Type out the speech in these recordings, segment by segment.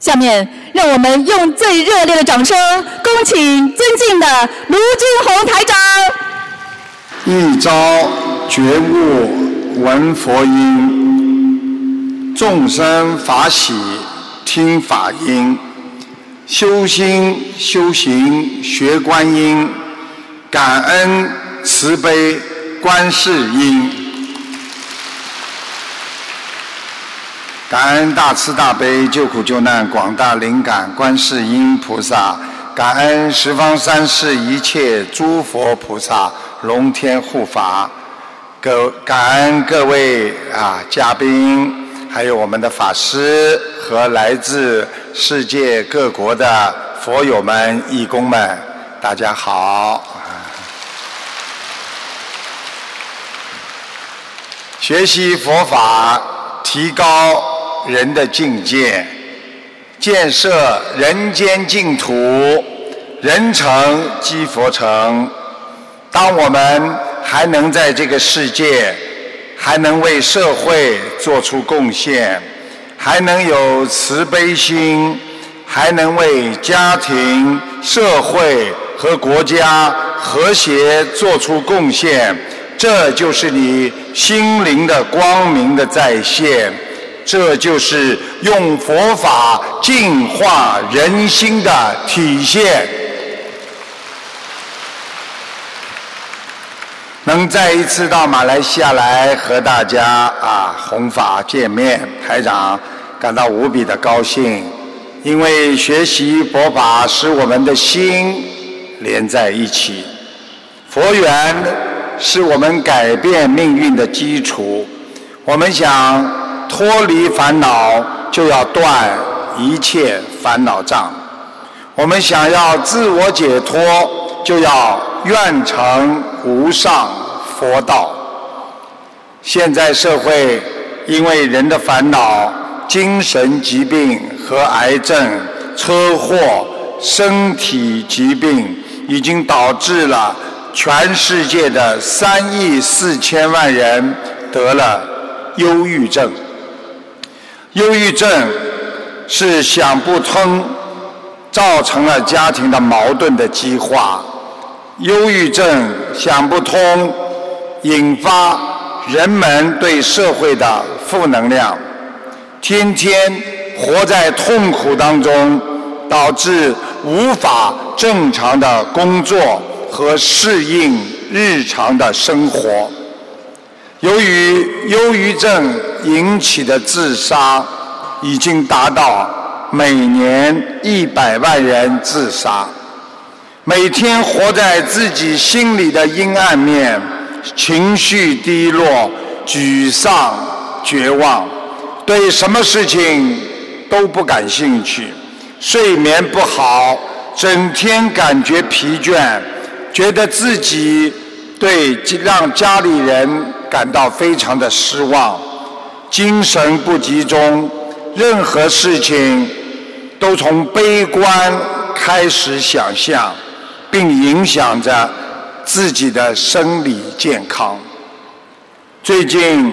下面，让我们用最热烈的掌声，恭请尊敬的卢军宏台长。一朝觉悟闻佛音，众生法喜听法音，修心修行学观音，感恩慈悲观世音。感恩大慈大悲救苦救难广大灵感观世音菩萨，感恩十方三世一切诸佛菩萨龙天护法，各感恩各位啊嘉宾，还有我们的法师和来自世界各国的佛友们、义工们，大家好。学习佛法，提高。人的境界，建设人间净土，人成即佛成。当我们还能在这个世界，还能为社会做出贡献，还能有慈悲心，还能为家庭、社会和国家和谐做出贡献，这就是你心灵的光明的再现。这就是用佛法净化人心的体现。能再一次到马来西亚来和大家啊弘法见面，台长感到无比的高兴，因为学习佛法使我们的心连在一起，佛缘是我们改变命运的基础。我们想。脱离烦恼，就要断一切烦恼障。我们想要自我解脱，就要愿成无上佛道。现在社会因为人的烦恼、精神疾病和癌症、车祸、身体疾病，已经导致了全世界的三亿四千万人得了忧郁症。忧郁症是想不通，造成了家庭的矛盾的激化。忧郁症想不通，引发人们对社会的负能量，天天活在痛苦当中，导致无法正常的工作和适应日常的生活。由于忧郁症引起的自杀已经达到每年一百万人自杀，每天活在自己心里的阴暗面，情绪低落、沮丧、绝望，对什么事情都不感兴趣，睡眠不好，整天感觉疲倦，觉得自己对让家里人。感到非常的失望，精神不集中，任何事情都从悲观开始想象，并影响着自己的生理健康。最近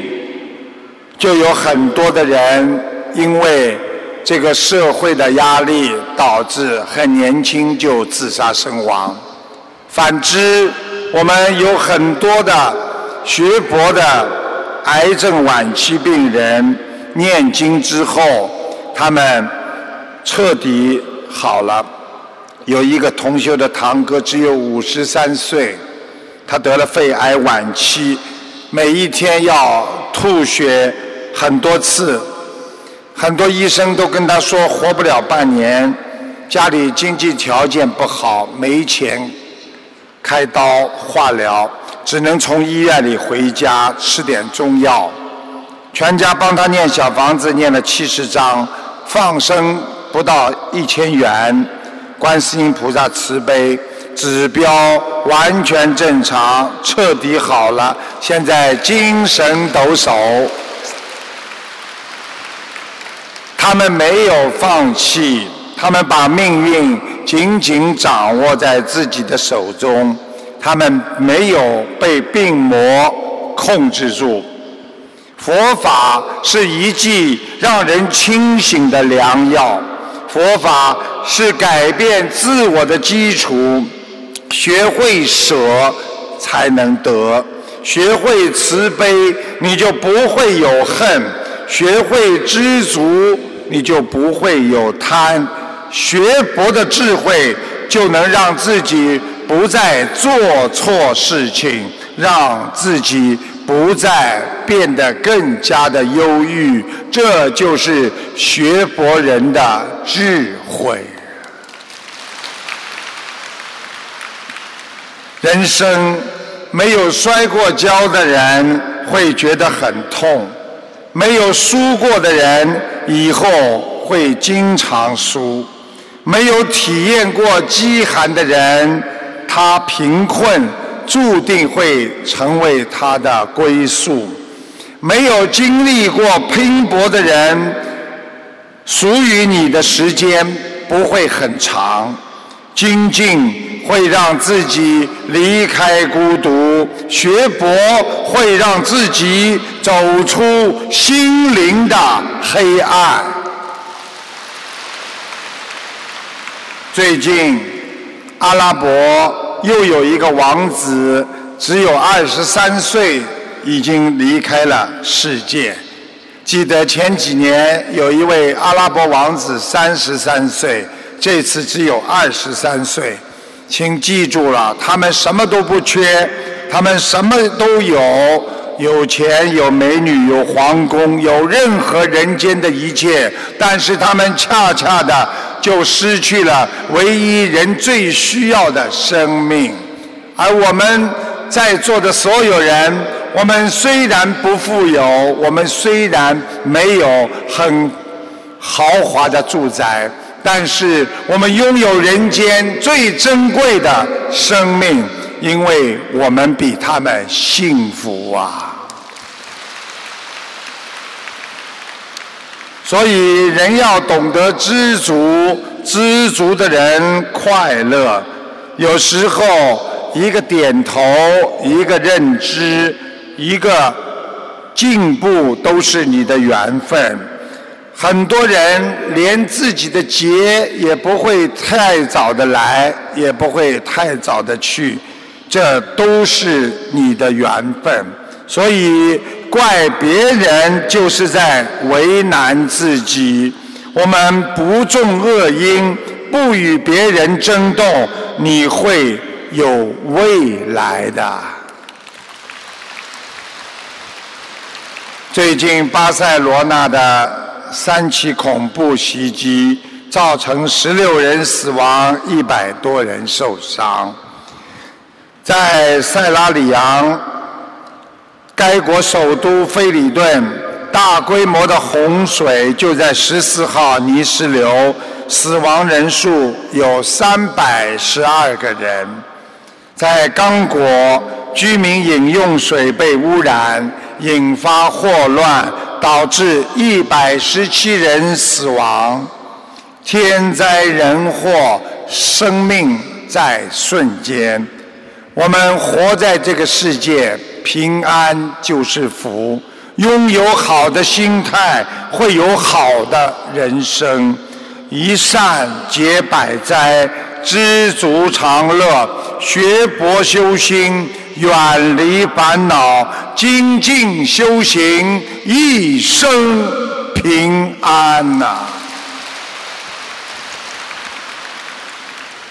就有很多的人因为这个社会的压力，导致很年轻就自杀身亡。反之，我们有很多的。学佛的癌症晚期病人念经之后，他们彻底好了。有一个同修的堂哥只有五十三岁，他得了肺癌晚期，每一天要吐血很多次，很多医生都跟他说活不了半年，家里经济条件不好，没钱开刀化疗。只能从医院里回家吃点中药，全家帮他念小房子，念了七十章，放生不到一千元，观世音菩萨慈悲，指标完全正常，彻底好了，现在精神抖擞。他们没有放弃，他们把命运紧紧掌握在自己的手中。他们没有被病魔控制住，佛法是一剂让人清醒的良药。佛法是改变自我的基础，学会舍才能得，学会慈悲，你就不会有恨；学会知足，你就不会有贪。学佛的智慧，就能让自己不再做错事情，让自己不再变得更加的忧郁。这就是学佛人的智慧。人生没有摔过跤的人会觉得很痛，没有输过的人以后会经常输。没有体验过饥寒的人，他贫困注定会成为他的归宿；没有经历过拼搏的人，属于你的时间不会很长。精进会让自己离开孤独，学佛会让自己走出心灵的黑暗。最近，阿拉伯又有一个王子，只有二十三岁，已经离开了世界。记得前几年有一位阿拉伯王子三十三岁，这次只有二十三岁。请记住了，他们什么都不缺，他们什么都有，有钱、有美女、有皇宫、有任何人间的一切，但是他们恰恰的。就失去了唯一人最需要的生命，而我们在座的所有人，我们虽然不富有，我们虽然没有很豪华的住宅，但是我们拥有人间最珍贵的生命，因为我们比他们幸福啊！所以，人要懂得知足，知足的人快乐。有时候，一个点头，一个认知，一个进步，都是你的缘分。很多人连自己的劫也不会太早的来，也不会太早的去，这都是你的缘分。所以。怪别人就是在为难自己。我们不种恶因，不与别人争斗，你会有未来的。最近巴塞罗那的三起恐怖袭击，造成十六人死亡，一百多人受伤。在塞拉里昂。该国首都菲里顿大规模的洪水就在十四号泥石流，死亡人数有三百十二个人。在刚果，居民饮用水被污染，引发霍乱，导致一百十七人死亡。天灾人祸，生命在瞬间。我们活在这个世界。平安就是福，拥有好的心态，会有好的人生。一善解百灾，知足常乐。学佛修心，远离烦恼，精进修行，一生平安呐。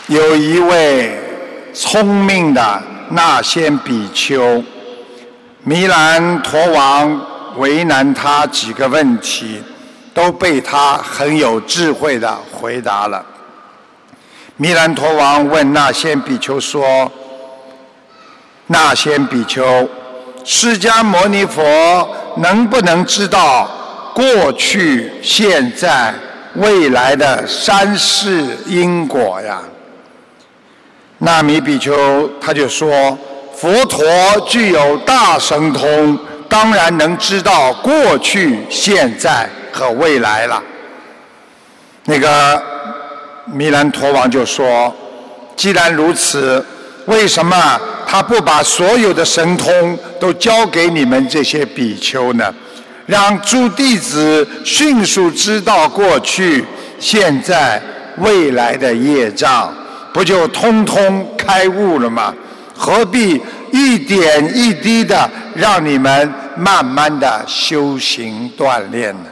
有一位聪明的那仙比丘。弥兰陀王为难他几个问题，都被他很有智慧的回答了。弥兰陀王问那仙比丘说：“那仙比丘，释迦牟尼佛能不能知道过去、现在、未来的三世因果呀？”那弥比丘他就说。佛陀具有大神通，当然能知道过去、现在和未来了。那个弥兰陀王就说：“既然如此，为什么他不把所有的神通都交给你们这些比丘呢？让诸弟子迅速知道过去，现在、未来的业障，不就通通开悟了吗？何必一点一滴的让你们慢慢的修行锻炼呢？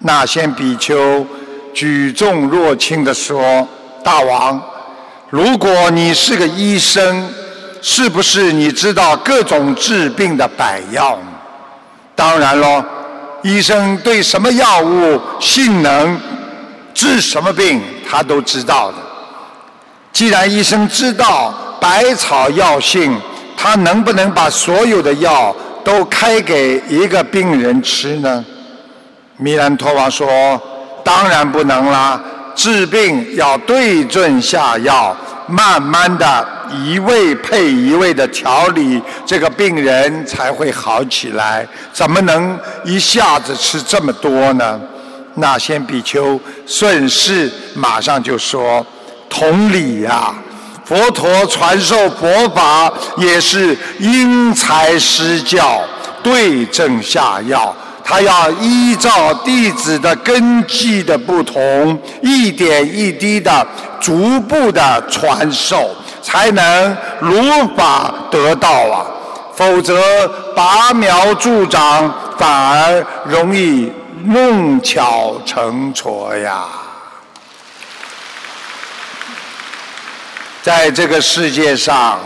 那先比丘举重若轻的说：“大王，如果你是个医生，是不是你知道各种治病的百药？当然喽，医生对什么药物性能治什么病，他都知道的。既然医生知道百草药性，他能不能把所有的药都开给一个病人吃呢？”弥兰陀王说：“当然不能啦，治病要对症下药，慢慢的一味配一味的调理，这个病人才会好起来。怎么能一下子吃这么多呢？”那先比丘顺势马上就说：“同理呀，佛陀传授佛法也是因材施教，对症下药。”他要依照弟子的根基的不同，一点一滴的、逐步的传授，才能如法得道啊！否则拔苗助长，反而容易弄巧成拙呀。在这个世界上，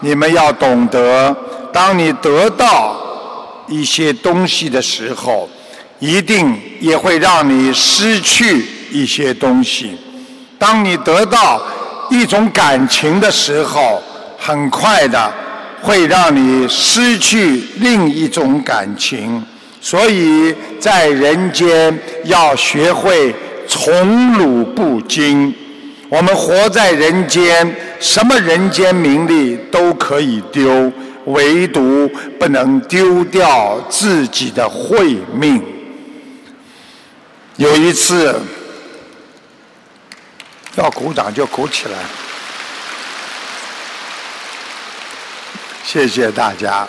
你们要懂得，当你得到。一些东西的时候，一定也会让你失去一些东西。当你得到一种感情的时候，很快的会让你失去另一种感情。所以在人间要学会宠辱不惊。我们活在人间，什么人间名利都可以丢。唯独不能丢掉自己的慧命。有一次，要鼓掌就鼓起来。谢谢大家。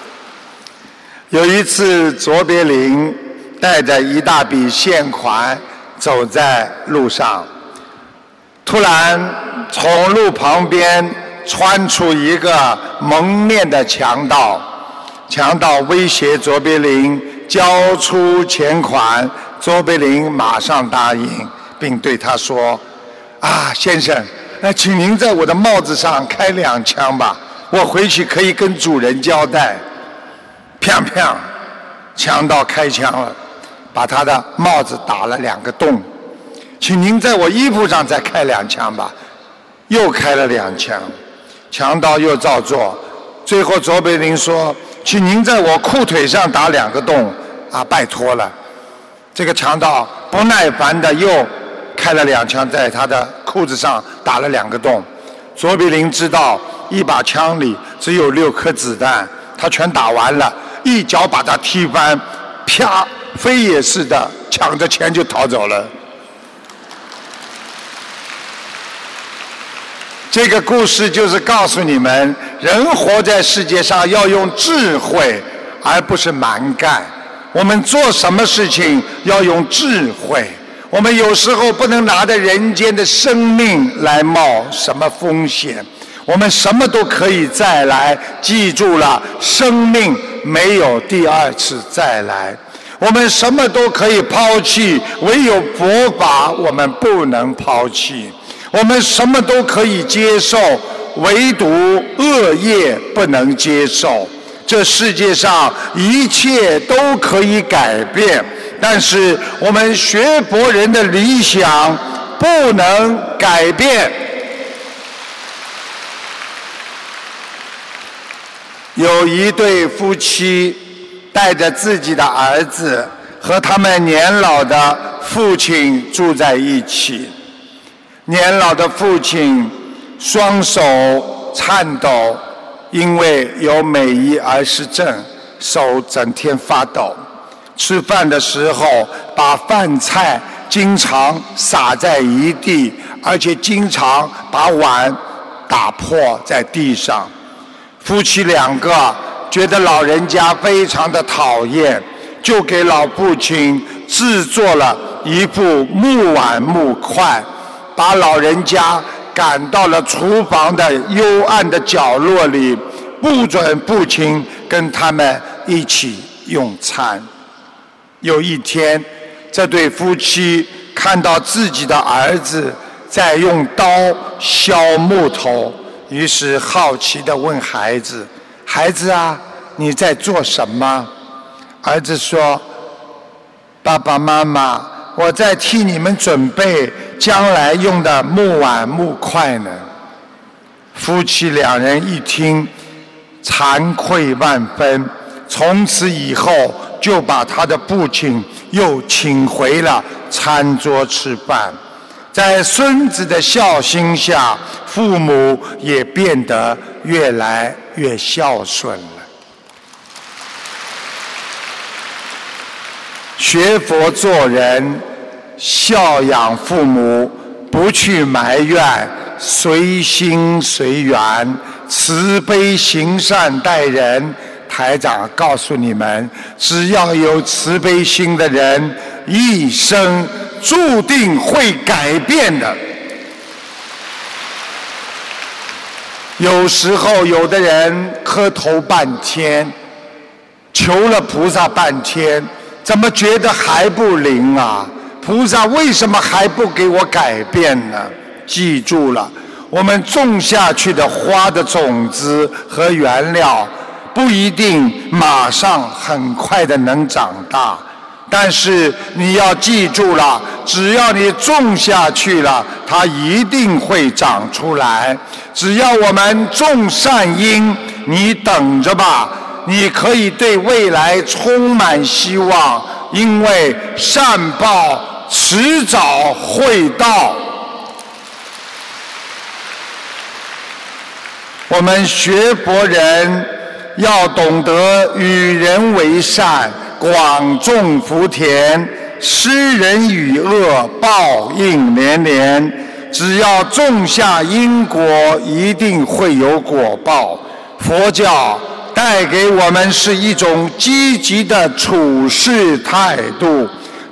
有一次，卓别林带着一大笔现款走在路上，突然从路旁边。窜出一个蒙面的强盗，强盗威胁卓别林交出钱款，卓别林马上答应，并对他说：“啊，先生，那请您在我的帽子上开两枪吧，我回去可以跟主人交代。”砰砰，强盗开枪了，把他的帽子打了两个洞。请您在我衣服上再开两枪吧，又开了两枪。强盗又照做，最后卓别林说：“请您在我裤腿上打两个洞，啊，拜托了。”这个强盗不耐烦的又开了两枪，在他的裤子上打了两个洞。卓别林知道一把枪里只有六颗子弹，他全打完了，一脚把他踢翻，啪，飞也似的抢着钱就逃走了。这个故事就是告诉你们：人活在世界上要用智慧，而不是蛮干。我们做什么事情要用智慧。我们有时候不能拿着人间的生命来冒什么风险。我们什么都可以再来，记住了，生命没有第二次再来。我们什么都可以抛弃，唯有佛法我们不能抛弃。我们什么都可以接受，唯独恶业不能接受。这世界上一切都可以改变，但是我们学佛人的理想不能改变。有一对夫妻带着自己的儿子和他们年老的父亲住在一起。年老的父亲双手颤抖，因为有美姨儿时症，手整天发抖。吃饭的时候，把饭菜经常洒在一地，而且经常把碗打破在地上。夫妻两个觉得老人家非常的讨厌，就给老父亲制作了一副木碗木筷，把老人家赶到了厨房的幽暗的角落里，不准父亲跟他们一起用餐。有一天，这对夫妻看到自己的儿子在用刀削木头，于是好奇地问孩子：“孩子啊，你在做什么？”儿子说：“爸爸妈妈，我在替你们准备将来用的木碗木筷呢。”夫妻两人一听，惭愧万分。从此以后，就把他的父亲又请回了餐桌吃饭。在孙子的孝心下，父母也变得越来越孝顺了。学佛做人，孝养父母，不去埋怨，随心随缘，慈悲行善待人。台长告诉你们，只要有慈悲心的人，一生注定会改变的。有时候，有的人磕头半天，求了菩萨半天。怎么觉得还不灵啊？菩萨为什么还不给我改变呢？记住了，我们种下去的花的种子和原料，不一定马上很快的能长大。但是你要记住了，只要你种下去了，它一定会长出来。只要我们种善因，你等着吧。你可以对未来充满希望，因为善报迟早会到。我们学佛人要懂得与人为善，广种福田，施人与恶，报应连连。只要种下因果，一定会有果报。佛教。带给我们是一种积极的处事态度，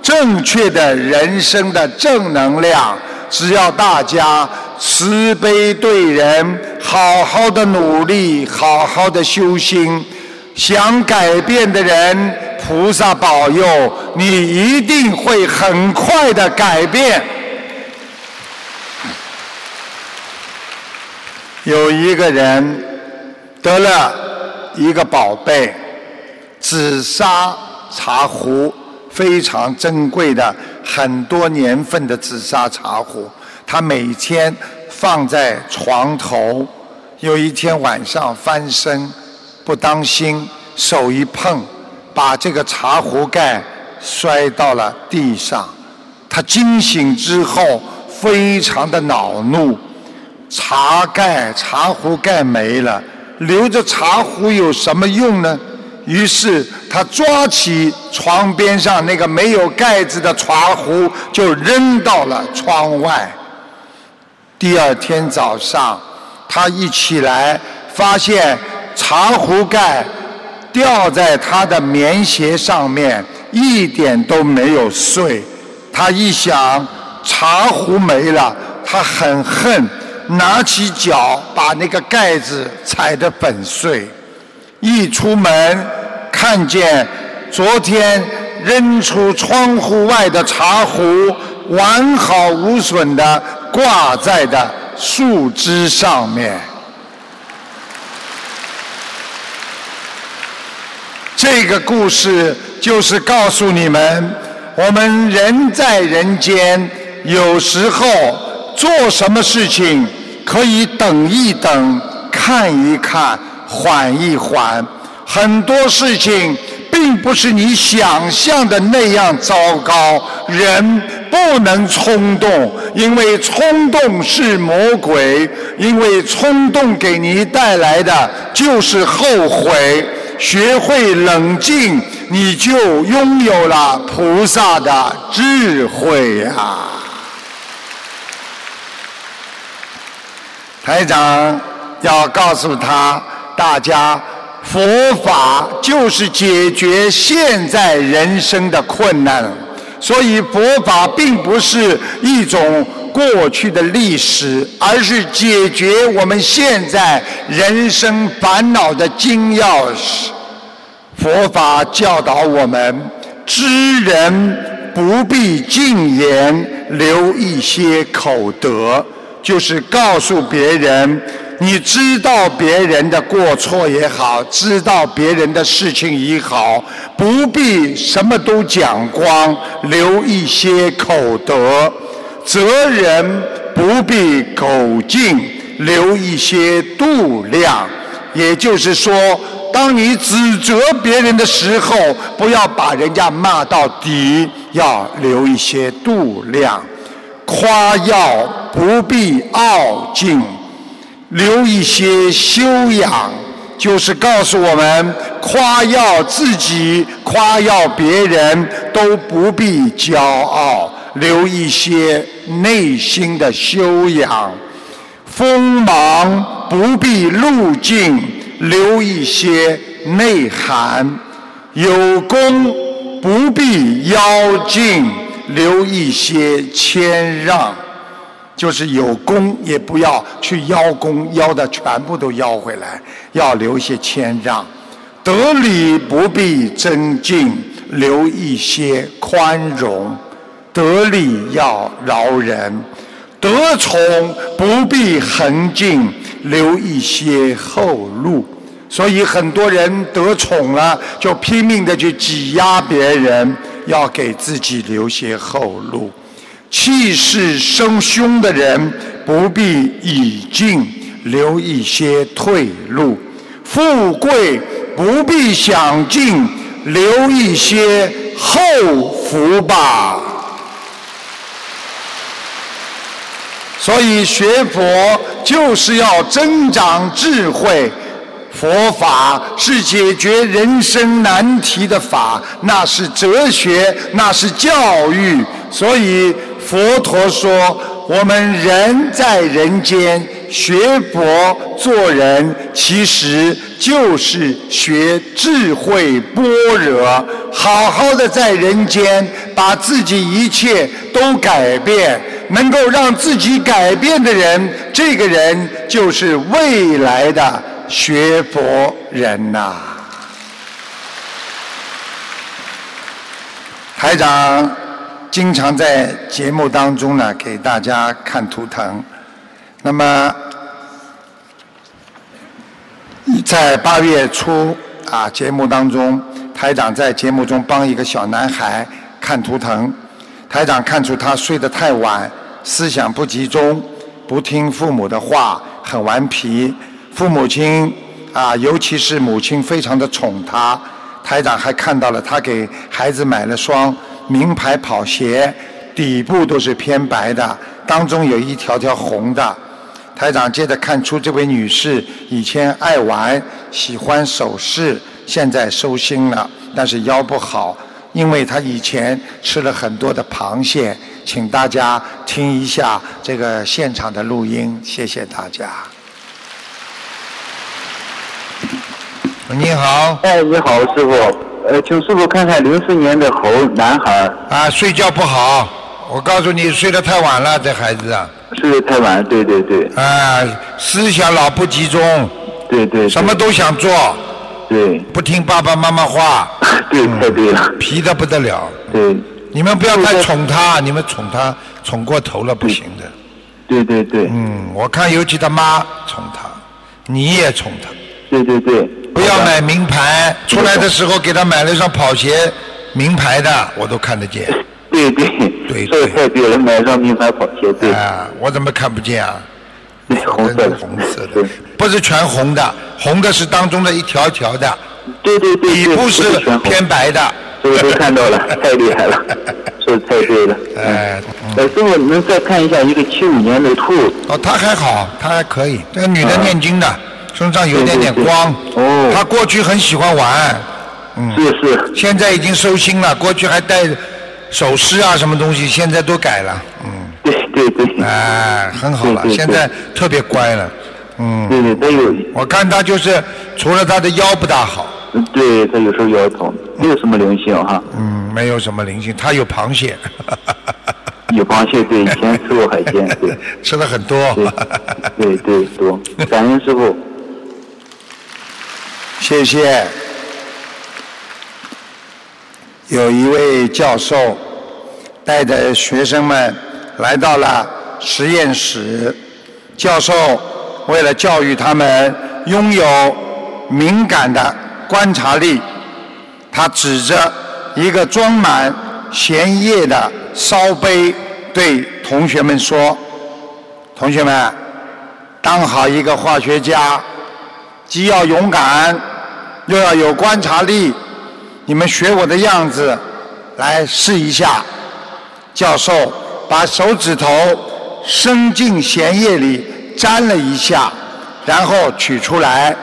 正确的人生的正能量。只要大家慈悲对人，好好的努力，好好的修心，想改变的人，菩萨保佑，你一定会很快的改变。有一个人得了。一个宝贝，紫砂茶壶，非常珍贵的，很多年份的紫砂茶壶。他每天放在床头，有一天晚上翻身，不当心手一碰，把这个茶壶盖摔到了地上。他惊醒之后，非常的恼怒，茶盖茶壶盖没了。留着茶壶有什么用呢？于是他抓起床边上那个没有盖子的茶壶，就扔到了窗外。第二天早上，他一起来，发现茶壶盖掉在他的棉鞋上面，一点都没有碎。他一想，茶壶没了，他很恨。拿起脚把那个盖子踩得粉碎，一出门看见昨天扔出窗户外的茶壶完好无损的挂在的树枝上面。这个故事就是告诉你们，我们人在人间，有时候做什么事情。可以等一等，看一看，缓一缓。很多事情并不是你想象的那样糟糕。人不能冲动，因为冲动是魔鬼，因为冲动给你带来的就是后悔。学会冷静，你就拥有了菩萨的智慧呀。台长要告诉他大家，佛法就是解决现在人生的困难。所以佛法并不是一种过去的历史，而是解决我们现在人生烦恼的金钥匙。佛法教导我们，知人不必尽言，留一些口德，就是告诉别人。你知道别人的过错也好，知道别人的事情也好，不必什么都讲光，留一些口德；责人不必口径，留一些度量。也就是说，当你指责别人的时候，不要把人家骂到底，要留一些度量；夸耀不必傲劲。留一些修养，就是告诉我们，夸耀自己、夸耀别人都不必骄傲，留一些内心的修养；锋芒不必露尽，留一些内涵；有功不必邀进，留一些谦让。就是有功也不要去邀功，邀的全部都邀回来，要留些谦让；得理不必增进，留一些宽容；得理要饶人；得宠不必横进，留一些后路。所以很多人得宠了，就拼命的去挤压别人，要给自己留些后路。气势生凶的人不必已尽，留一些退路；富贵不必享尽，留一些后福吧。所以学佛就是要增长智慧，佛法是解决人生难题的法，那是哲学，那是教育，所以。佛陀说：“我们人在人间学佛做人，其实就是学智慧般若。好好的在人间，把自己一切都改变，能够让自己改变的人，这个人就是未来的学佛人呐。”台长。经常在节目当中呢，给大家看图腾。那么，在八月初啊，节目当中，台长在节目中帮一个小男孩看图腾。台长看出他睡得太晚，思想不集中，不听父母的话，很顽皮。父母亲啊，尤其是母亲，非常的宠他。台长还看到了他给孩子买了双。名牌跑鞋底部都是偏白的，当中有一条条红的。台长接着看出这位女士以前爱玩，喜欢首饰，现在收心了，但是腰不好，因为她以前吃了很多的螃蟹。请大家听一下这个现场的录音，谢谢大家。你好。哎，你好，师傅。呃，请师傅看看零四年的猴男孩。啊，睡觉不好，我告诉你，睡得太晚了，这孩子啊。睡得太晚，对对对。啊，思想老不集中。对对。什么都想做。对。不听爸爸妈妈话。对，太对了。皮的不得了。对。你们不要太宠他，你们宠他宠过头了不行的。对对对。嗯，我看尤其他妈宠他，你也宠他。对对对。不要买名牌，出来的时候给他买了一双跑鞋，名牌的我都看得见。对 对对，这太对了，买双名牌跑鞋。对啊，我怎么看不见啊？对，红色的，红色的，不是全红的，红的是当中的一条条的。对对对，底部是偏白的。这个都看到了，太厉害了，说的太对了。哎，哎，师傅，你们再看一下一个七五年的兔。哦，他还好，他还可以，这个女的念经的。身上有点点光，哦，他过去很喜欢玩，嗯，是是，现在已经收心了。过去还戴首饰啊，什么东西，现在都改了，嗯，对对对，哎，很好了，现在特别乖了，嗯，对对，他有，我看他就是除了他的腰不大好，对他有时候腰疼，没有什么灵性哈，嗯，没有什么灵性，他有螃蟹。有螃蟹对，以前吃过海鲜，对。吃的很多。对对多，感恩师傅。谢谢。有一位教授带着学生们来到了实验室，教授为了教育他们拥有敏感的观察力，他指着一个装满咸液的烧杯，对同学们说：“同学们，当好一个化学家，既要勇敢，又要有观察力。”你们学我的样子来试一下。教授把手指头伸进咸液里沾了一下，然后取出来，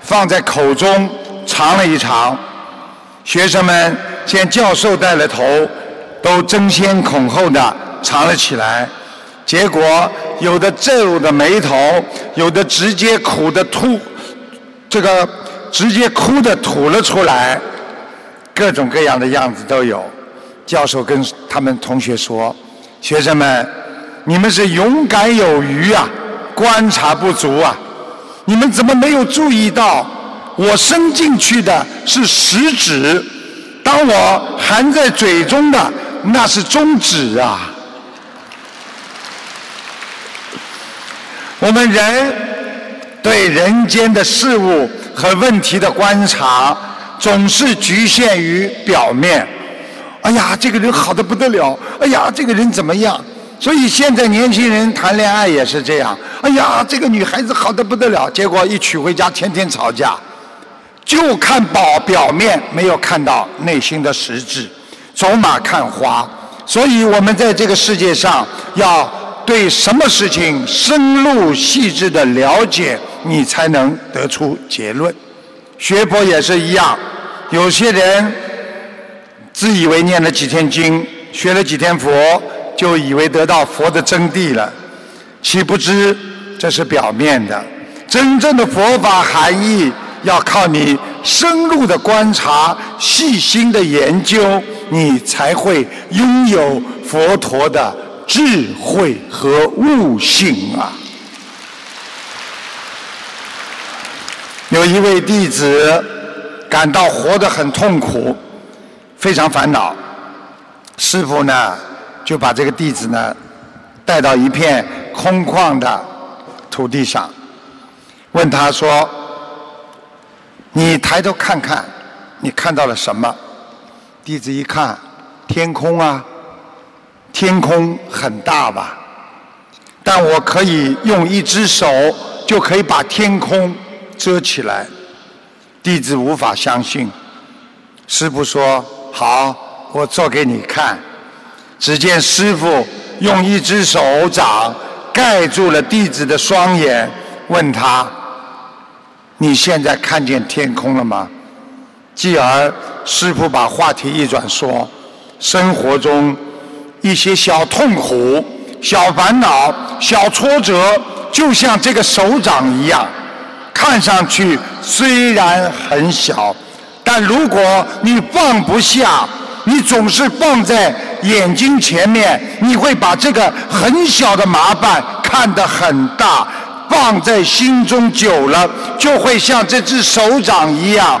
放在口中尝了一尝。学生们见教授带了头，都争先恐后的尝了起来。结果有的皱着眉头，有的直接苦的吐，这个直接哭的吐了出来。各种各样的样子都有。教授跟他们同学说：“学生们，你们是勇敢有余啊，观察不足啊！你们怎么没有注意到，我伸进去的是食指，当我含在嘴中的那是中指啊！我们人对人间的事物和问题的观察。”总是局限于表面。哎呀，这个人好的不得了。哎呀，这个人怎么样？所以现在年轻人谈恋爱也是这样。哎呀，这个女孩子好的不得了，结果一娶回家天天吵架，就看表表面，没有看到内心的实质，走马看花。所以我们在这个世界上，要对什么事情深入细致的了解，你才能得出结论。学佛也是一样。有些人自以为念了几天经，学了几天佛，就以为得到佛的真谛了，岂不知这是表面的。真正的佛法含义，要靠你深入的观察、细心的研究，你才会拥有佛陀的智慧和悟性啊！有一位弟子。感到活得很痛苦，非常烦恼。师傅呢，就把这个弟子呢带到一片空旷的土地上，问他说：“你抬头看看，你看到了什么？”弟子一看，天空啊，天空很大吧？但我可以用一只手就可以把天空遮起来。弟子无法相信，师傅说：“好，我做给你看。”只见师傅用一只手掌盖住了弟子的双眼，问他：“你现在看见天空了吗？”继而，师傅把话题一转，说：“生活中一些小痛苦、小烦恼、小挫折，就像这个手掌一样。”看上去虽然很小，但如果你放不下，你总是放在眼睛前面，你会把这个很小的麻烦看得很大，放在心中久了，就会像这只手掌一样，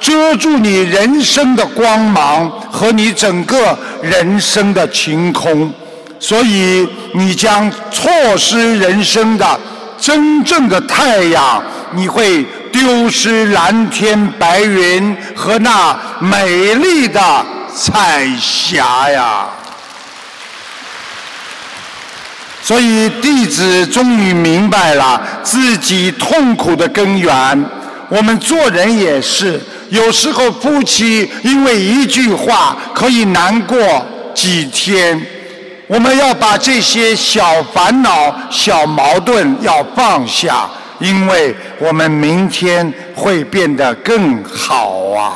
遮住你人生的光芒和你整个人生的晴空，所以你将错失人生的真正的太阳。你会丢失蓝天白云和那美丽的彩霞呀！所以弟子终于明白了自己痛苦的根源。我们做人也是，有时候夫妻因为一句话可以难过几天。我们要把这些小烦恼、小矛盾要放下。因为我们明天会变得更好啊！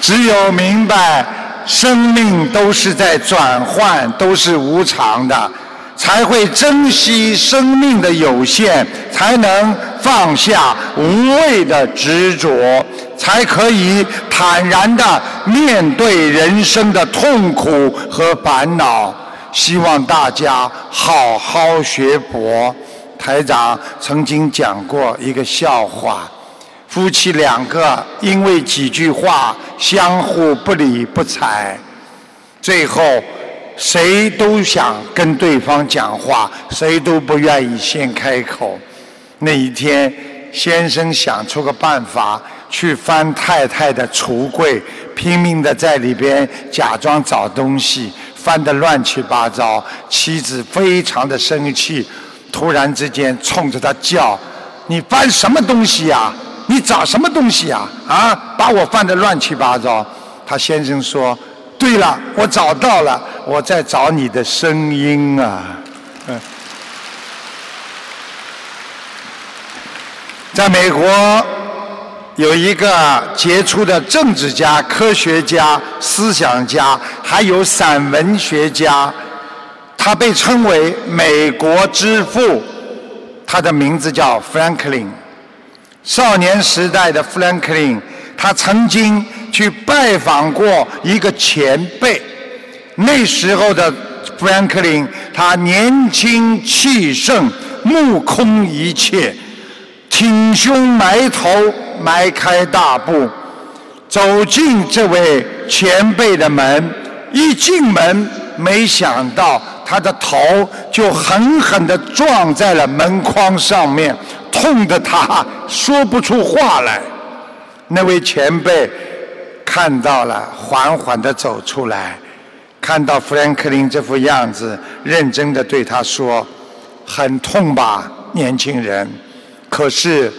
只有明白生命都是在转换，都是无常的，才会珍惜生命的有限，才能放下无谓的执着，才可以坦然的面对人生的痛苦和烦恼。希望大家好好学佛。台长曾经讲过一个笑话：夫妻两个因为几句话相互不理不睬，最后谁都想跟对方讲话，谁都不愿意先开口。那一天，先生想出个办法，去翻太太的橱柜，拼命的在里边假装找东西，翻得乱七八糟。妻子非常的生气，突然之间冲着他叫：“你翻什么东西呀？你找什么东西呀？啊，把我翻得乱七八糟。”他先生说：“对了，我找到了，我在找你的声音啊。”嗯。在美国，有一个杰出的政治家、科学家、思想家，还有散文学家，他被称为“美国之父”。他的名字叫富兰克林。少年时代的富兰克林，他曾经去拜访过一个前辈。那时候的富兰克林，他年轻气盛，目空一切。挺胸埋头，迈开大步，走进这位前辈的门。一进门，没想到他的头就狠狠地撞在了门框上面，痛得他说不出话来。那位前辈看到了，缓缓地走出来，看到富兰克林这副样子，认真地对他说：“很痛吧，年轻人？”可是，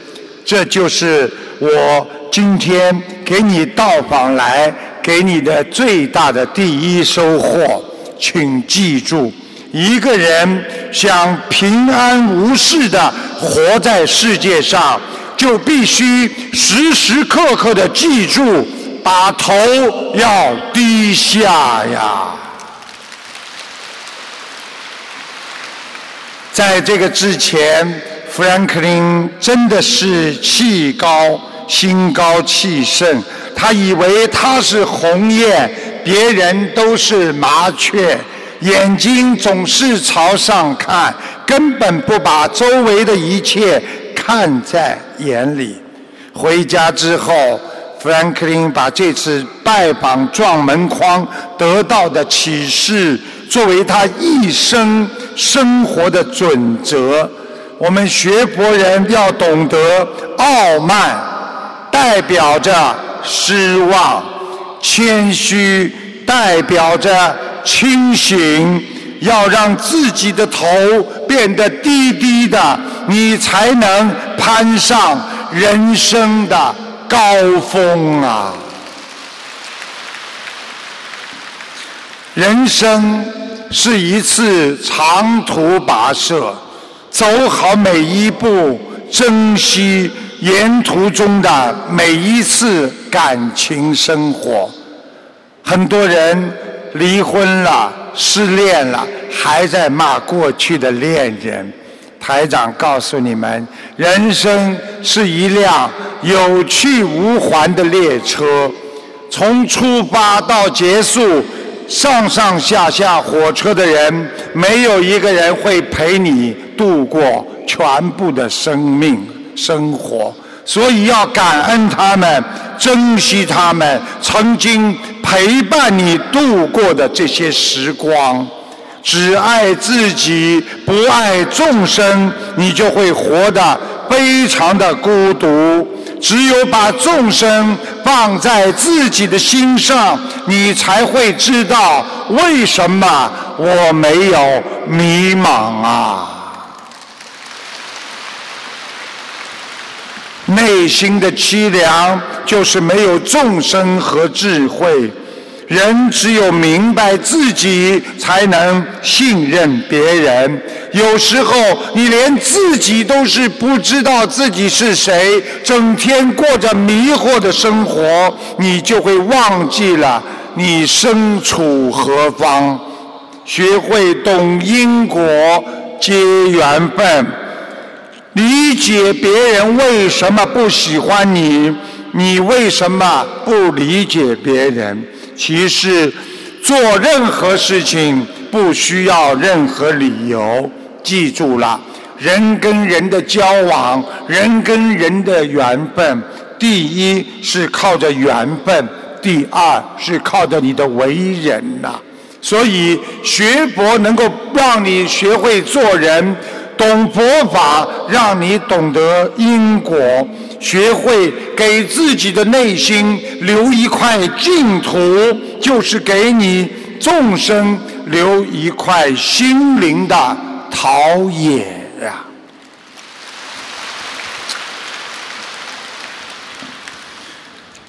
这就是我今天给你到访来给你的最大的第一收获。请记住，一个人想平安无事的活在世界上，就必须时时刻刻的记住，把头要低下呀。在这个之前。富兰克林真的是气高心高气盛，他以为他是鸿雁，别人都是麻雀，眼睛总是朝上看，根本不把周围的一切看在眼里。回家之后，富兰克林把这次拜访撞门框得到的启示，作为他一生生活的准则。我们学佛人要懂得傲慢，代表着失望；谦虚代表着清醒。要让自己的头变得低低的，你才能攀上人生的高峰啊！人生是一次长途跋涉。走好每一步，珍惜沿途中的每一次感情生活。很多人离婚了、失恋了，还在骂过去的恋人。台长告诉你们，人生是一辆有去无还的列车，从出发到结束。上上下下火车的人，没有一个人会陪你度过全部的生命生活，所以要感恩他们，珍惜他们曾经陪伴你度过的这些时光。只爱自己，不爱众生，你就会活得非常的孤独。只有把众生放在自己的心上，你才会知道为什么我没有迷茫啊！内心的凄凉，就是没有众生和智慧。人只有明白自己，才能信任别人。有时候，你连自己都是不知道自己是谁，整天过着迷惑的生活，你就会忘记了你身处何方。学会懂因果，结缘分，理解别人为什么不喜欢你。你为什么不理解别人？其实做任何事情不需要任何理由。记住了，人跟人的交往，人跟人的缘分，第一是靠着缘分，第二是靠着你的为人呐。所以学佛能够让你学会做人，懂佛法让你懂得因果，学会给自己的内心留一块净土，就是给你众生留一块心灵的陶冶呀。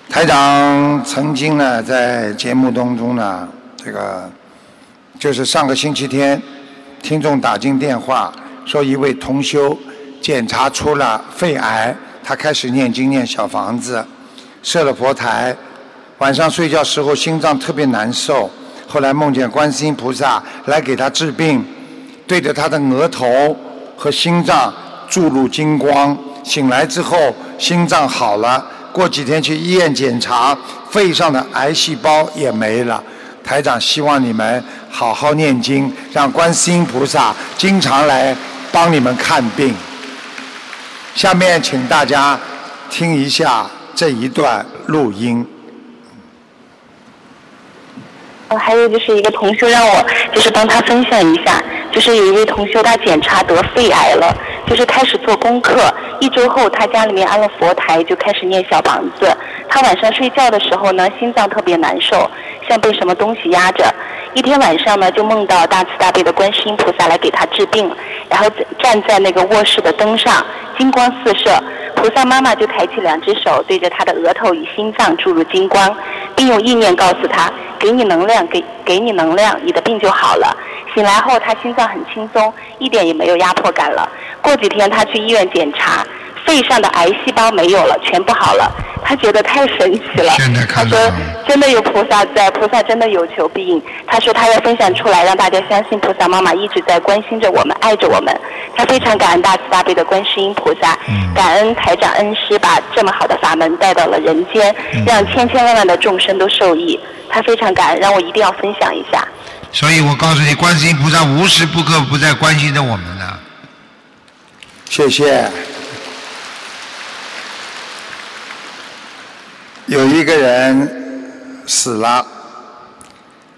台长曾经呢，在节目当中呢，这个。就是上个星期天，听众打进电话说，一位同修检查出了肺癌，他开始念经念小房子，设了佛台，晚上睡觉时候心脏特别难受，后来梦见观世音菩萨来给他治病，对着他的额头和心脏注入金光，醒来之后心脏好了，过几天去医院检查，肺上的癌细胞也没了。台长希望你们好好念经，让观世音菩萨经常来帮你们看病。下面请大家听一下这一段录音。哦，还有就是一个同修让我就是帮他分享一下，就是有一位同修他检查得肺癌了，就是开始做功课，一周后他家里面安了佛台，就开始念小房子。他晚上睡觉的时候呢，心脏特别难受，像被什么东西压着。一天晚上呢，就梦到大慈大悲的观世音菩萨来给他治病，然后站在那个卧室的灯上，金光四射。菩萨妈妈就抬起两只手，对着他的额头与心脏注入金光，并用意念告诉他：“给你能量，给给你能量，你的病就好了。”醒来后，他心脏很轻松，一点也没有压迫感了。过几天，他去医院检查。肺上的癌细胞没有了，全部好了，他觉得太神奇了。他说：“真的有菩萨在，菩萨真的有求必应。”他说他要分享出来，让大家相信菩萨妈妈一直在关心着我们，爱着我们。他非常感恩大慈大悲的观世音菩萨，感恩台长恩师把这么好的法门带到了人间，让千千万万的众生都受益。他非常感恩，让我一定要分享一下。所以我告诉你，观世音菩萨无时不刻不在关心着我们呢。谢谢。有一个人死了，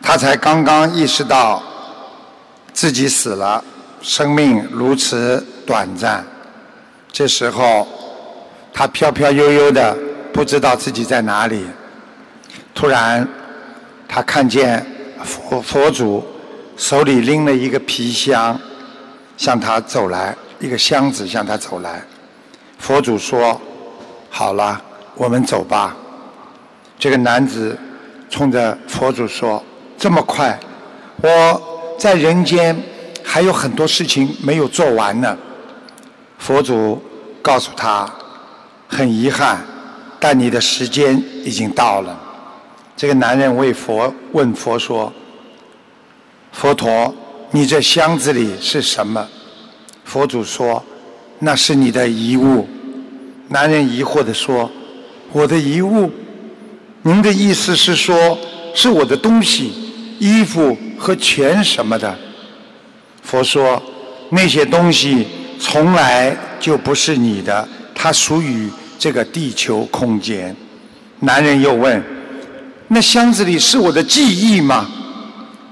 他才刚刚意识到自己死了，生命如此短暂。这时候，他飘飘悠悠的，不知道自己在哪里。突然，他看见佛佛祖手里拎了一个皮箱，向他走来，一个箱子向他走来。佛祖说：“好了，我们走吧。”这个男子冲着佛祖说：“这么快，我在人间还有很多事情没有做完呢。”佛祖告诉他：“很遗憾，但你的时间已经到了。”这个男人为佛问佛说：“佛陀，你这箱子里是什么？”佛祖说：“那是你的遗物。”男人疑惑地说：“我的遗物？”您的意思是说，是我的东西、衣服和钱什么的？佛说，那些东西从来就不是你的，它属于这个地球空间。男人又问：那箱子里是我的记忆吗？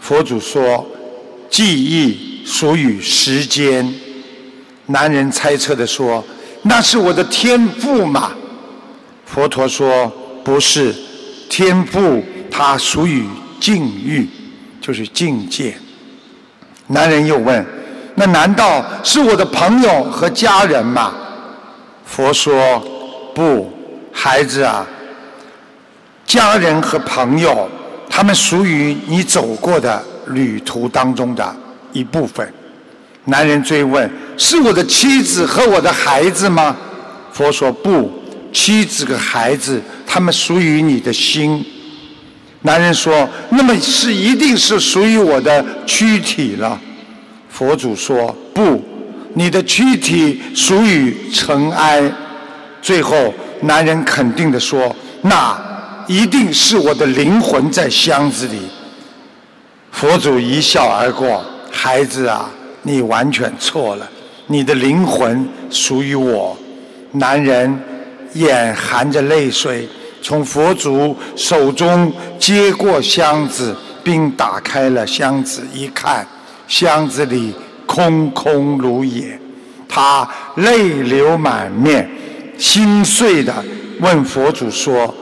佛祖说：记忆属于时间。男人猜测的说：那是我的天赋吗？佛陀说：不是。天赋，它属于境遇，就是境界。男人又问：“那难道是我的朋友和家人吗？”佛说：“不，孩子啊，家人和朋友，他们属于你走过的旅途当中的一部分。”男人追问：“是我的妻子和我的孩子吗？”佛说：“不。”妻子和孩子，他们属于你的心。男人说：“那么是一定是属于我的躯体了。”佛祖说：“不，你的躯体属于尘埃。”最后，男人肯定的说：“那一定是我的灵魂在箱子里。”佛祖一笑而过：“孩子啊，你完全错了，你的灵魂属于我。”男人眼含着泪水，从佛祖手中接过箱子，并打开了箱子，一看，箱子里空空如也。他泪流满面，心碎的问佛祖说：“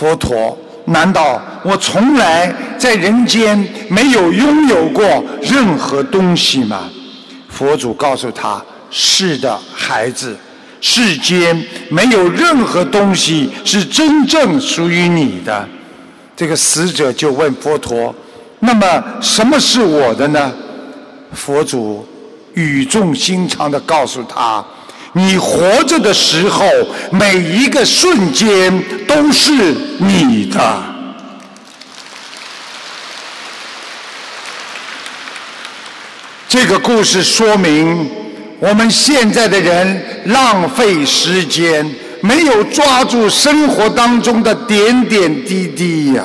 佛陀，难道我从来在人间没有拥有过任何东西吗？”佛祖告诉他：“是的，孩子，世间没有任何东西是真正属于你的。”这个死者就问佛陀：“那么什么是我的呢？”佛祖。语重心长的告诉他：“你活着的时候，每一个瞬间都是你的。”这个故事说明，我们现在的人浪费时间，没有抓住生活当中的点点滴滴呀。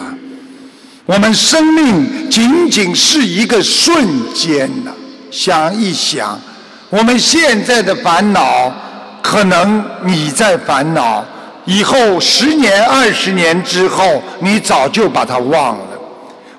我们生命仅仅是一个瞬间呐。想一想，我们现在的烦恼，可能你在烦恼，以后十年、二十年之后，你早就把它忘了。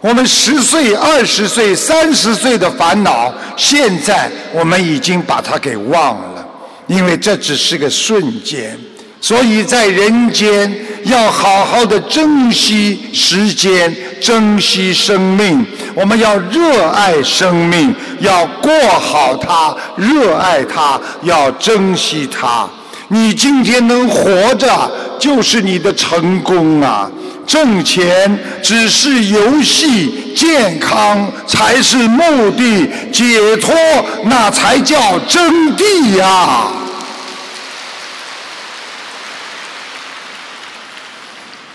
我们十岁、二十岁、三十岁的烦恼，现在我们已经把它给忘了，因为这只是个瞬间。所以在人间，要好好的珍惜时间，珍惜生命。我们要热爱生命，要过好它，热爱它，要珍惜它。你今天能活着，就是你的成功啊！挣钱只是游戏，健康才是目的，解脱那才叫真谛呀！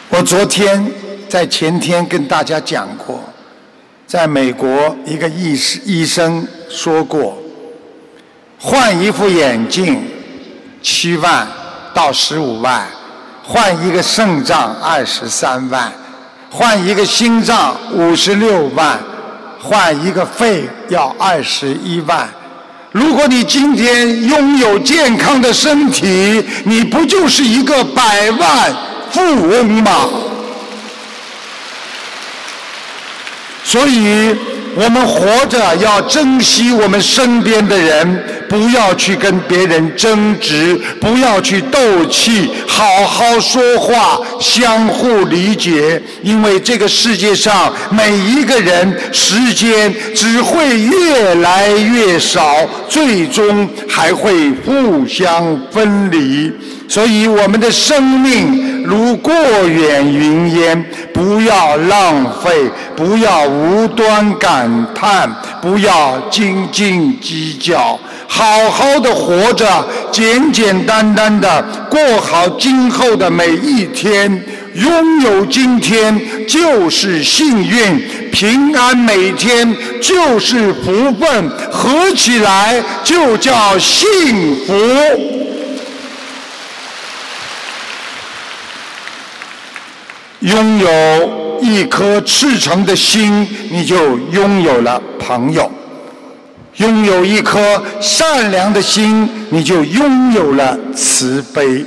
我昨天在前天跟大家讲过，在美国一个医师医生说过，换一副眼镜七万到十五万，换一个肾脏二十三万，换一个心脏五十六万，换一个肺要二十一万。如果你今天拥有健康的身体，你不就是一个百万？富翁吗，所以我们活着要珍惜我们身边的人，不要去跟别人争执，不要去斗气，好好说话，相互理解。因为这个世界上每一个人，时间只会越来越少，最终还会互相分离。所以，我们的生命如过眼云烟，不要浪费，不要无端感叹，不要斤斤计较，好好的活着，简简单单的过好今后的每一天。拥有今天就是幸运，平安每天就是福分，合起来就叫幸福。拥有一颗赤诚的心，你就拥有了朋友；拥有一颗善良的心，你就拥有了慈悲。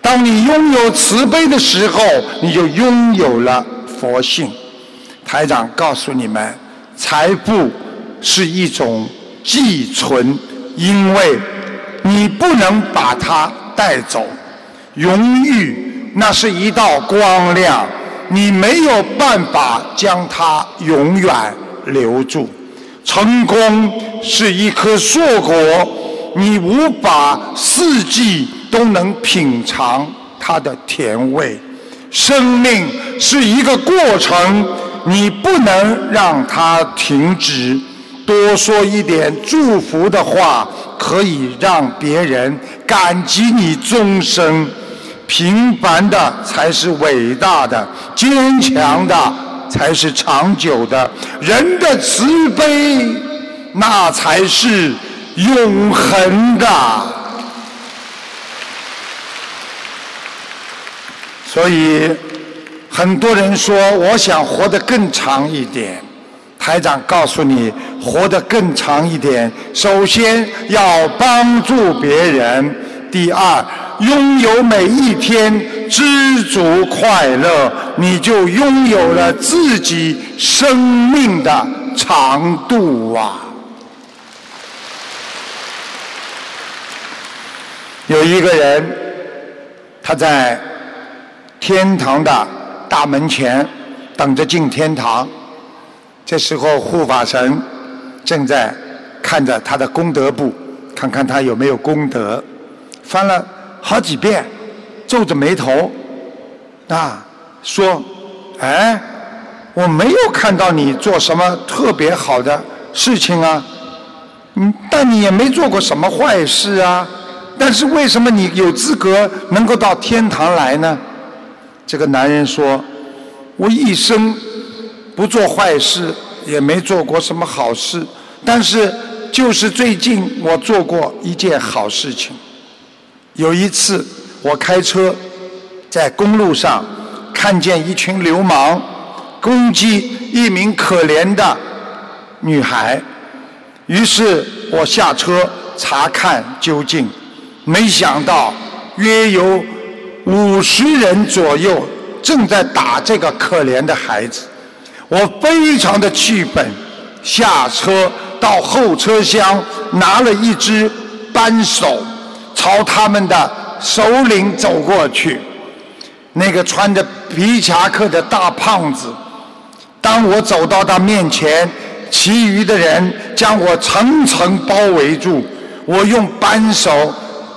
当你拥有慈悲的时候，你就拥有了佛性。台长告诉你们，财富是一种寄存，因为你不能把它带走。荣誉。那是一道光亮，你没有办法将它永远留住。成功是一颗硕果，你无法四季都能品尝它的甜味。生命是一个过程，你不能让它停止。多说一点祝福的话，可以让别人感激你终生。平凡的才是伟大的，坚强的才是长久的，人的慈悲那才是永恒的。所以很多人说，我想活得更长一点。台长告诉你，活得更长一点，首先要帮助别人。第二，拥有每一天知足快乐，你就拥有了自己生命的长度啊！有一个人，他在天堂的大门前等着进天堂。这时候，护法神正在看着他的功德簿，看看他有没有功德。翻了好几遍，皱着眉头啊，说：“哎，我没有看到你做什么特别好的事情啊，嗯，但你也没做过什么坏事啊。但是为什么你有资格能够到天堂来呢？”这个男人说：“我一生。”不做坏事，也没做过什么好事，但是就是最近我做过一件好事情。有一次我开车在公路上看见一群流氓攻击一名可怜的女孩，于是我下车查看究竟，没想到约有五十人左右正在打这个可怜的孩子。我非常的气愤，下车到后车厢拿了一只扳手，朝他们的首领走过去。那个穿着皮夹克的大胖子，当我走到他面前，其余的人将我层层包围住。我用扳手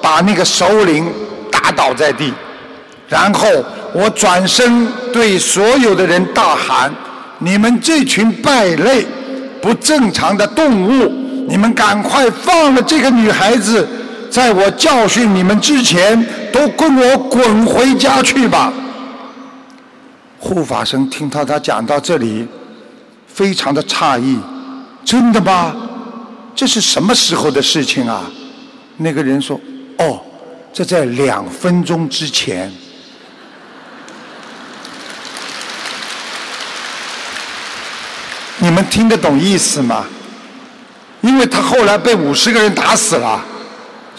把那个首领打倒在地，然后我转身对所有的人大喊。你们这群败类，不正常的动物！你们赶快放了这个女孩子，在我教训你们之前，都跟我滚回家去吧！护法神听到他讲到这里，非常的诧异，真的吗？这是什么时候的事情啊？那个人说：“哦，这在两分钟之前。”你们听得懂意思吗？因为他后来被五十个人打死了，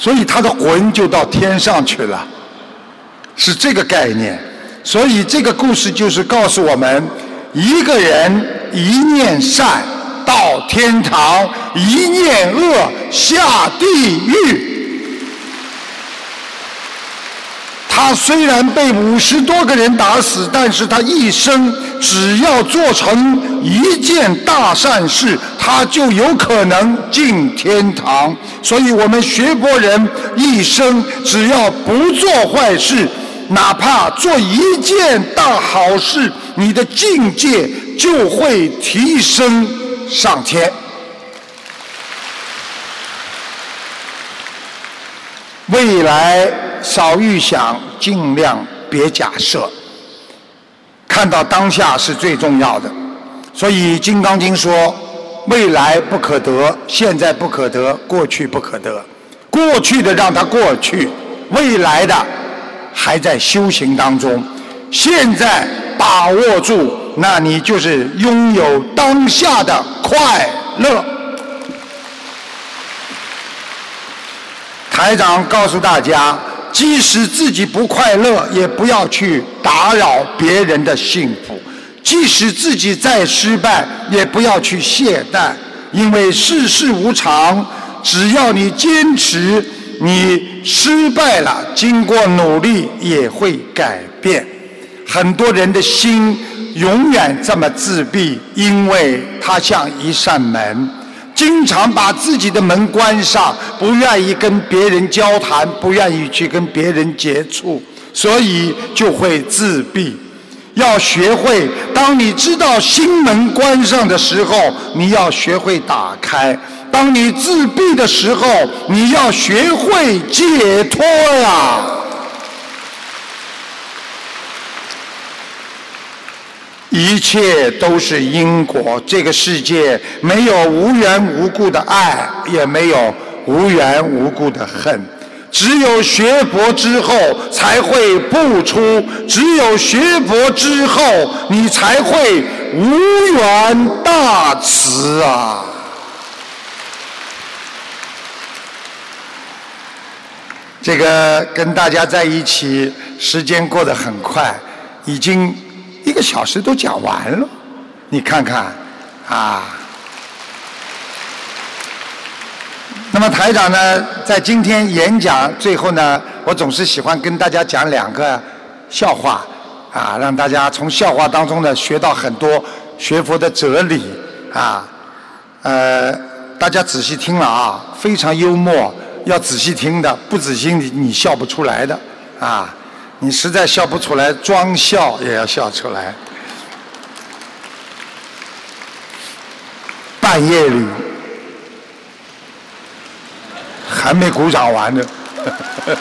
所以他的魂就到天上去了，是这个概念。所以这个故事就是告诉我们：一个人一念善到天堂，一念恶下地狱。他虽然被五十多个人打死，但是他一生只要做成一件大善事，他就有可能进天堂。所以我们学佛人一生只要不做坏事，哪怕做一件大好事，你的境界就会提升上天。未来少预想，尽量别假设。看到当下是最重要的。所以《金刚经》说：“未来不可得，现在不可得，过去不可得。过去的让它过去，未来的还在修行当中。现在把握住，那你就是拥有当下的快乐。”台长告诉大家，即使自己不快乐，也不要去打扰别人的幸福；即使自己再失败，也不要去懈怠，因为世事无常。只要你坚持，你失败了，经过努力也会改变。很多人的心永远这么自闭，因为它像一扇门。经常把自己的门关上，不愿意跟别人交谈，不愿意去跟别人接触，所以就会自闭。要学会，当你知道心门关上的时候，你要学会打开；当你自闭的时候，你要学会解脱呀。一切都是因果，这个世界没有无缘无故的爱，也没有无缘无故的恨。只有学佛之后才会不出，只有学佛之后你才会无缘大慈啊！这个跟大家在一起，时间过得很快，已经一个小时都讲完了，你看看啊。那么台长呢，在今天演讲最后呢，我总是喜欢跟大家讲两个笑话，啊，让大家从笑话当中呢学到很多学佛的哲理，啊，呃，大家仔细听了啊，非常幽默，要仔细听的，不仔细你你笑不出来的，啊，你实在笑不出来，装笑也要笑出来。半夜里。还没鼓掌完呢，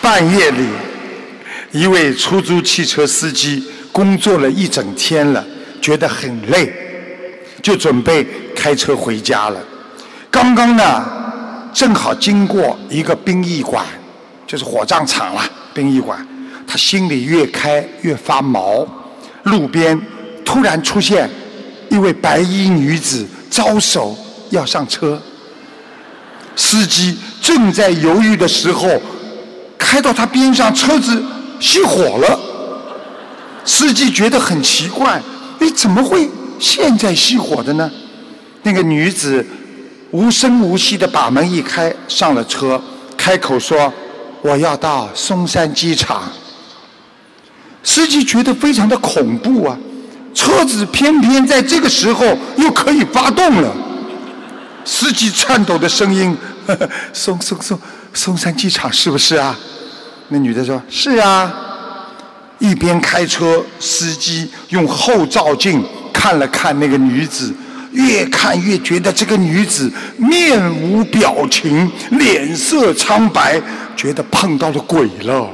半夜里，一位出租汽车司机工作了一整天了，觉得很累，就准备开车回家了。刚刚呢，正好经过一个殡仪馆，就是火葬场了。殡仪馆，他心里越开越发毛。路边突然出现一位白衣女子。招手要上车，司机正在犹豫的时候，开到他边上，车子熄火了。司机觉得很奇怪，哎，怎么会现在熄火的呢？那个女子无声无息的把门一开，上了车，开口说：“我要到松山机场。”司机觉得非常的恐怖啊。车子偏偏在这个时候又可以发动了，司机颤抖的声音：“呵呵松松松，松山机场是不是啊？”那女的说：“是啊。”一边开车，司机用后照镜看了看那个女子，越看越觉得这个女子面无表情，脸色苍白，觉得碰到了鬼了。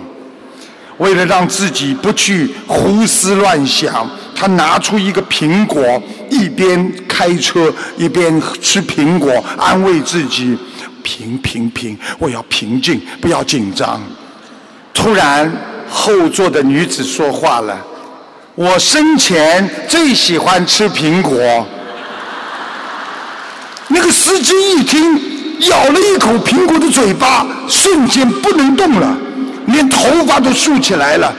为了让自己不去胡思乱想。他拿出一个苹果，一边开车一边吃苹果，安慰自己：平平平，我要平静，不要紧张。突然，后座的女子说话了：“我生前最喜欢吃苹果。”那个司机一听，咬了一口苹果的嘴巴，瞬间不能动了，连头发都竖起来了。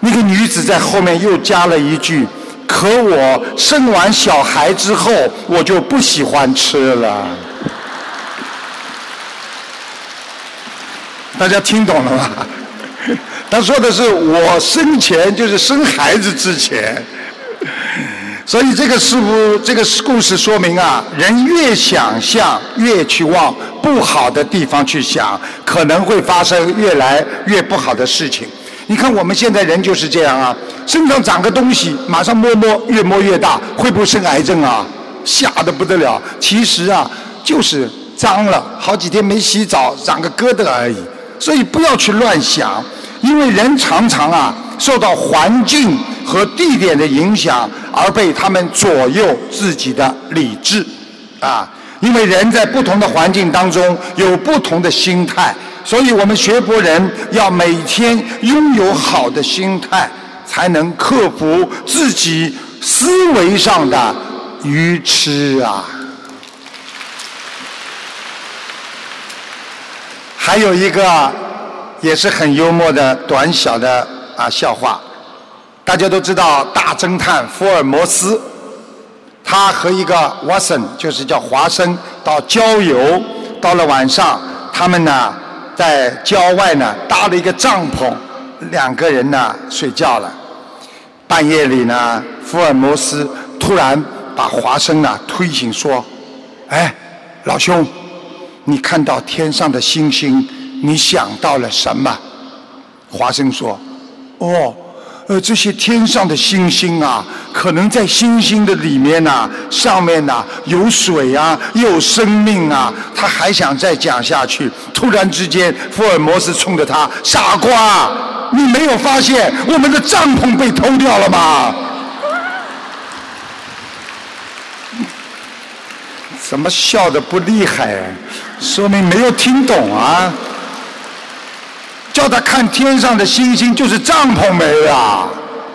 那个女子在后面又加了一句：“可我生完小孩之后，我就不喜欢吃了。”大家听懂了吗？他说的是我生前就是生孩子之前，所以这个师傅这个故事说明啊，人越想象越去往不好的地方去想，可能会发生越来越不好的事情。你看我们现在人就是这样啊，身上长个东西，马上摸摸，越摸越大，会不会生癌症啊？吓得不得了。其实啊，就是脏了，好几天没洗澡，长个疙瘩而已。所以不要去乱想，因为人常常啊受到环境和地点的影响，而被他们左右自己的理智啊。因为人在不同的环境当中有不同的心态。所以我们学佛人要每天拥有好的心态，才能克服自己思维上的愚痴啊。还有一个也是很幽默的短小的啊笑话，大家都知道大侦探福尔摩斯，他和一个 Watson 就是叫华生到郊游，到了晚上，他们呢。在郊外呢搭了一个帐篷，两个人呢睡觉了。半夜里呢，福尔摩斯突然把华生呢推醒说：“哎，老兄，你看到天上的星星，你想到了什么？”华生说：“哦。”呃，这些天上的星星啊，可能在星星的里面呐，上面呐有水啊，有生命啊。他还想再讲下去，突然之间，福尔摩斯冲着他：“傻瓜，你没有发现我们的帐篷被偷掉了吗？” 怎么笑的不厉害？说明没有听懂啊！叫他看天上的星星，就是帐篷没了。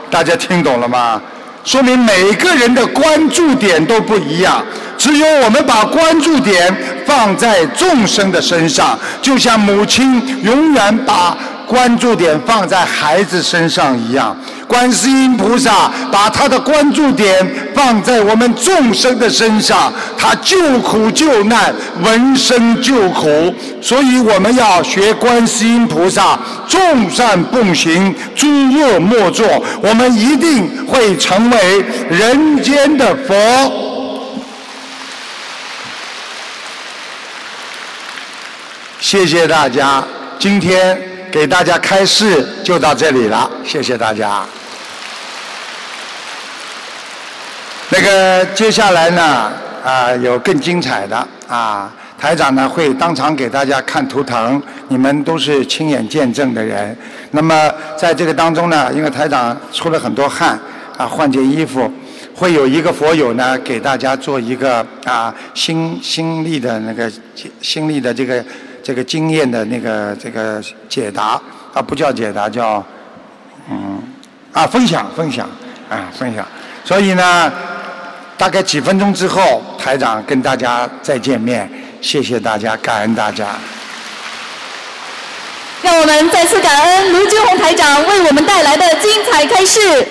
大家听懂了吗？说明每个人的关注点都不一样。只有我们把关注点放在众生的身上，就像母亲永远把关注点放在孩子身上一样。观世音菩萨把他的关注点放在我们众生的身上，他救苦救难，闻声救苦。所以我们要学观世音菩萨，众善奉行，诸恶莫作，我们一定会成为人间的佛。谢谢大家，今天给大家开示就到这里了，谢谢大家。那个接下来呢，啊，有更精彩的啊，台长呢会当场给大家看图腾，你们都是亲眼见证的人。那么在这个当中呢，因为台长出了很多汗，啊，换件衣服，会有一个佛友呢给大家做一个啊心心力的那个心力的这个。这个经验的那个这个解答啊，不叫解答，叫嗯啊分享分享啊分享。所以呢，大概几分钟之后，台长跟大家再见面。谢谢大家，感恩大家。让我们再次感恩卢军红台长为我们带来的精彩开示。